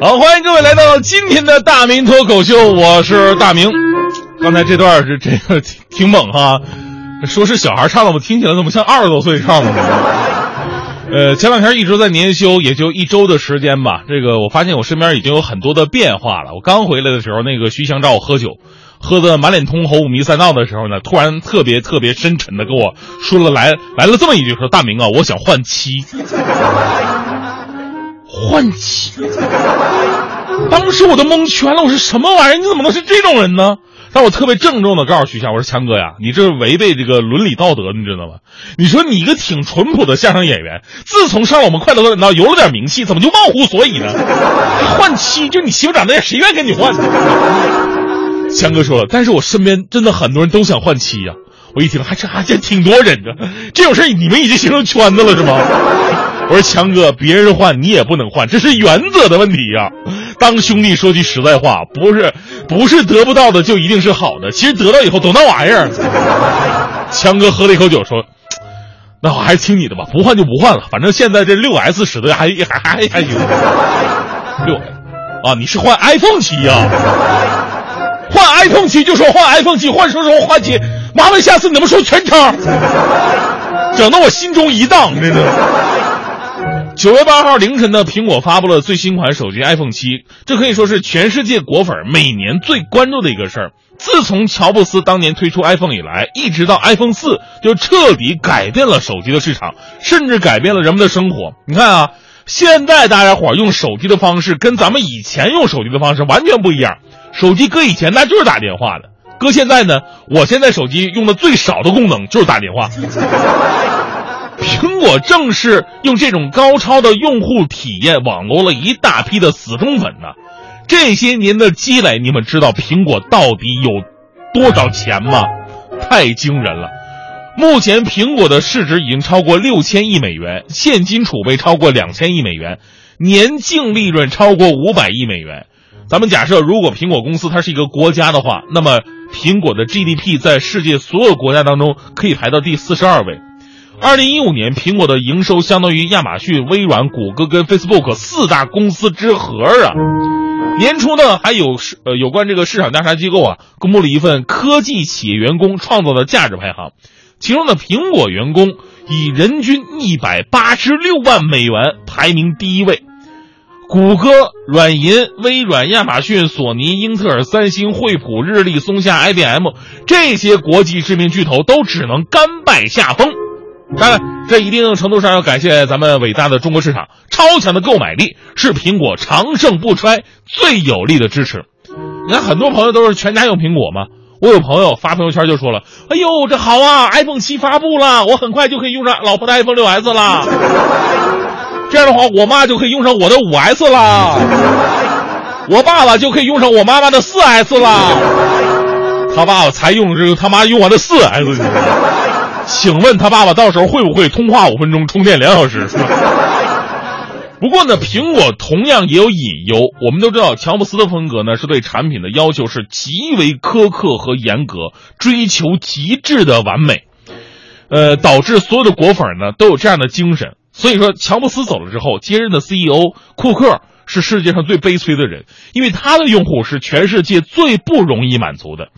好，欢迎各位来到今天的大明脱口秀，我是大明。刚才这段是这个挺猛哈，说是小孩唱的，我听起来怎么像二十多岁唱的呢？呃，前两天一直在年休，也就一周的时间吧。这个我发现我身边已经有很多的变化了。我刚回来的时候，那个徐翔找我喝酒，喝的满脸通红、五迷三道的时候呢，突然特别特别深沉的跟我说了来来了这么一句，说大明啊，我想换妻。换妻，当时我都蒙圈了，我说什么玩意儿？你怎么能是这种人呢？但我特别郑重的告诉徐翔，我说强哥呀，你这违背这个伦理道德，你知道吗？你说你一个挺淳朴的相声演员，自从上了我们快乐大本营有了点名气，怎么就忘乎所以呢？换妻，就你媳妇长那样，谁愿意跟你换？强哥说了，但是我身边真的很多人都想换妻呀。我一听，还这还这挺多人的，这种事你们已经形成圈子了是吗？我说强哥，别人换你也不能换，这是原则的问题呀。当兄弟说句实在话，不是不是得不到的就一定是好的，其实得到以后都那玩意儿。强哥喝了一口酒说：“那我还是听你的吧，不换就不换了，反正现在这六 S 使得还还还还行。六啊，你是换 iPhone 七呀？换 iPhone 七就说换 iPhone 七，换说说换七，麻烦下次你们说全称？整得我心中一荡，真的。”九月八号凌晨呢，苹果发布了最新款手机 iPhone 七，这可以说是全世界果粉每年最关注的一个事儿。自从乔布斯当年推出 iPhone 以来，一直到 iPhone 四，就彻底改变了手机的市场，甚至改变了人们的生活。你看啊，现在大家伙用手机的方式跟咱们以前用手机的方式完全不一样。手机搁以前那就是打电话的，搁现在呢，我现在手机用的最少的功能就是打电话。苹果正是用这种高超的用户体验网罗了一大批的死忠粉呢。这些年的积累，你们知道苹果到底有多少钱吗？太惊人了！目前苹果的市值已经超过六千亿美元，现金储备超过两千亿美元，年净利润超过五百亿美元。咱们假设，如果苹果公司它是一个国家的话，那么苹果的 GDP 在世界所有国家当中可以排到第四十二位。二零一五年，苹果的营收相当于亚马逊、微软、谷歌跟 Facebook 四大公司之和啊！年初呢，还有市呃有关这个市场调查机构啊，公布了一份科技企业员工创造的价值排行，其中的苹果员工以人均一百八十六万美元排名第一位，谷歌、软银、微软、亚马逊、索尼、英特尔、三星、惠普、日立、松下、IBM 这些国际知名巨头都只能甘拜下风。当然，这一定程度上要感谢咱们伟大的中国市场，超强的购买力是苹果长盛不衰最有力的支持。你看，很多朋友都是全家用苹果嘛。我有朋友发朋友圈就说了：“哎呦，这好啊，iPhone 七发布了，我很快就可以用上老婆的 iPhone 六 S 了。这样的话，我妈就可以用上我的五 S 了，我爸爸就可以用上我妈妈的四 S 了。他爸爸才用这个，他妈用完的四 S。”请问他爸爸到时候会不会通话五分钟，充电两小时？不过呢，苹果同样也有隐忧。我们都知道，乔布斯的风格呢是对产品的要求是极为苛刻和严格，追求极致的完美，呃，导致所有的果粉呢都有这样的精神。所以说，乔布斯走了之后，接任的 CEO 库克是世界上最悲催的人，因为他的用户是全世界最不容易满足的。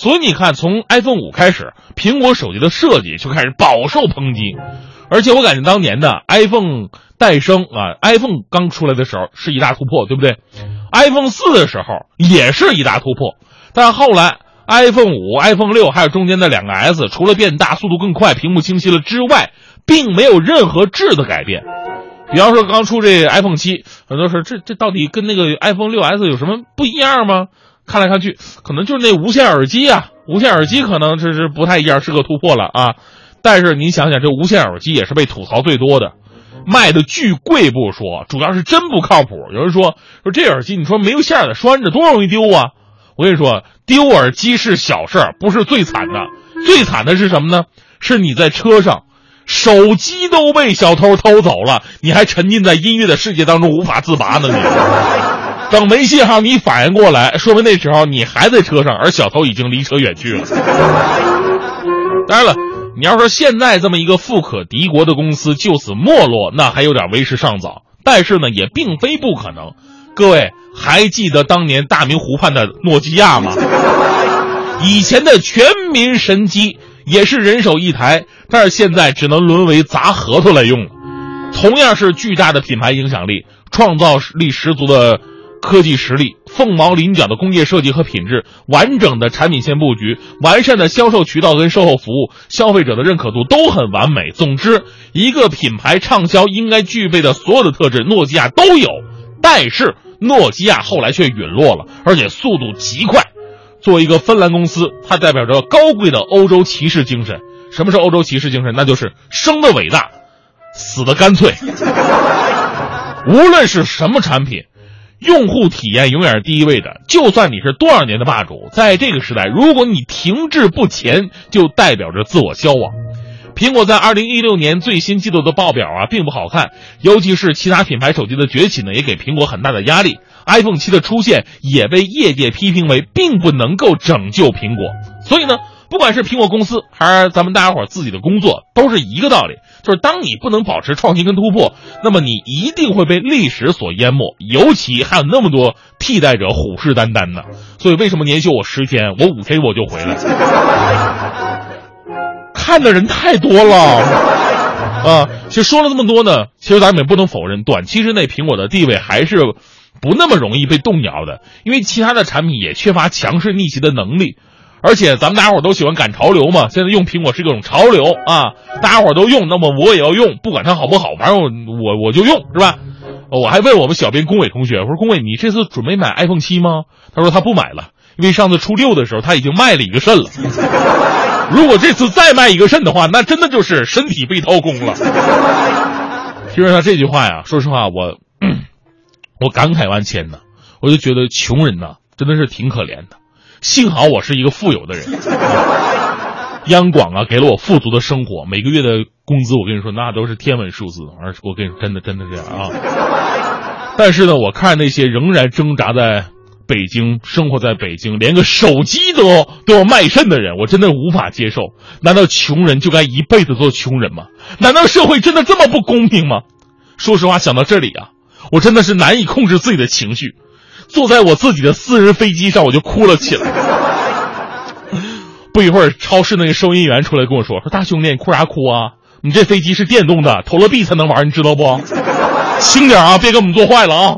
所以你看，从 iPhone 五开始，苹果手机的设计就开始饱受抨击。而且我感觉当年的 iPhone 诞生啊，iPhone 刚出来的时候是一大突破，对不对？iPhone 四的时候也是一大突破，但后来 iPhone 五、iPhone 六还有中间的两个 S，除了变大、速度更快、屏幕清晰了之外，并没有任何质的改变。比方说刚出这 iPhone 七，很多说这这到底跟那个 iPhone 六 S 有什么不一样吗？看来看去，可能就是那无线耳机啊，无线耳机可能这是不太一样，是个突破了啊。但是你想想，这无线耳机也是被吐槽最多的，卖的巨贵不说，主要是真不靠谱。有人说说这耳机，你说没有线的拴着多容易丢啊！我跟你说，丢耳机是小事儿，不是最惨的，最惨的是什么呢？是你在车上，手机都被小偷偷走了，你还沉浸在音乐的世界当中无法自拔呢，你。等没信号，你反应过来，说明那时候你还在车上，而小偷已经离车远去了。当然了，你要说现在这么一个富可敌国的公司就此没落，那还有点为时尚早。但是呢，也并非不可能。各位还记得当年大明湖畔的诺基亚吗？以前的全民神机也是人手一台，但是现在只能沦为砸核桃来用了。同样是巨大的品牌影响力，创造力十足的科技实力，凤毛麟角的工业设计和品质，完整的产品线布局，完善的销售渠道跟售后服务，消费者的认可度都很完美。总之，一个品牌畅销应该具备的所有的特质，诺基亚都有。但是，诺基亚后来却陨落了，而且速度极快。作为一个芬兰公司，它代表着高贵的欧洲骑士精神。什么是欧洲骑士精神？那就是生的伟大，死的干脆。无论是什么产品，用户体验永远是第一位的。就算你是多少年的霸主，在这个时代，如果你停滞不前，就代表着自我消亡。苹果在二零一六年最新季度的报表啊，并不好看，尤其是其他品牌手机的崛起呢，也给苹果很大的压力。iPhone 七的出现也被业界批评为并不能够拯救苹果。所以呢，不管是苹果公司还是咱们大家伙自己的工作，都是一个道理，就是当你不能保持创新跟突破，那么你一定会被历史所淹没。尤其还有那么多替代者虎视眈眈的。所以为什么年休我十天，我五天我就回来？看的人太多了，啊！其实说了这么多呢，其实咱们也不能否认，短期之内苹果的地位还是不那么容易被动摇的，因为其他的产品也缺乏强势逆袭的能力，而且咱们大家伙都喜欢赶潮流嘛，现在用苹果是一种潮流啊，大家伙都用，那么我也要用，不管它好不好，反正我我我就用，是吧？我还问我们小编龚伟同学，我说龚伟，你这次准备买 iPhone 七吗？他说他不买了，因为上次初六的时候他已经卖了一个肾了。如果这次再卖一个肾的话，那真的就是身体被掏空了。听着他这句话呀，说实话，我 我感慨万千呢。我就觉得穷人呐，真的是挺可怜的。幸好我是一个富有的人，央广啊给了我富足的生活，每个月的工资我跟你说那都是天文数字，而我跟你真的真的这样啊。但是呢，我看那些仍然挣扎在。北京生活在北京，连个手机都都要卖肾的人，我真的无法接受。难道穷人就该一辈子做穷人吗？难道社会真的这么不公平吗？说实话，想到这里啊，我真的是难以控制自己的情绪，坐在我自己的私人飞机上，我就哭了起来。不一会儿，超市那个收银员出来跟我说：“说大兄弟，你哭啥哭啊？你这飞机是电动的，投了币才能玩，你知道不？轻点啊，别给我们坐坏了啊！”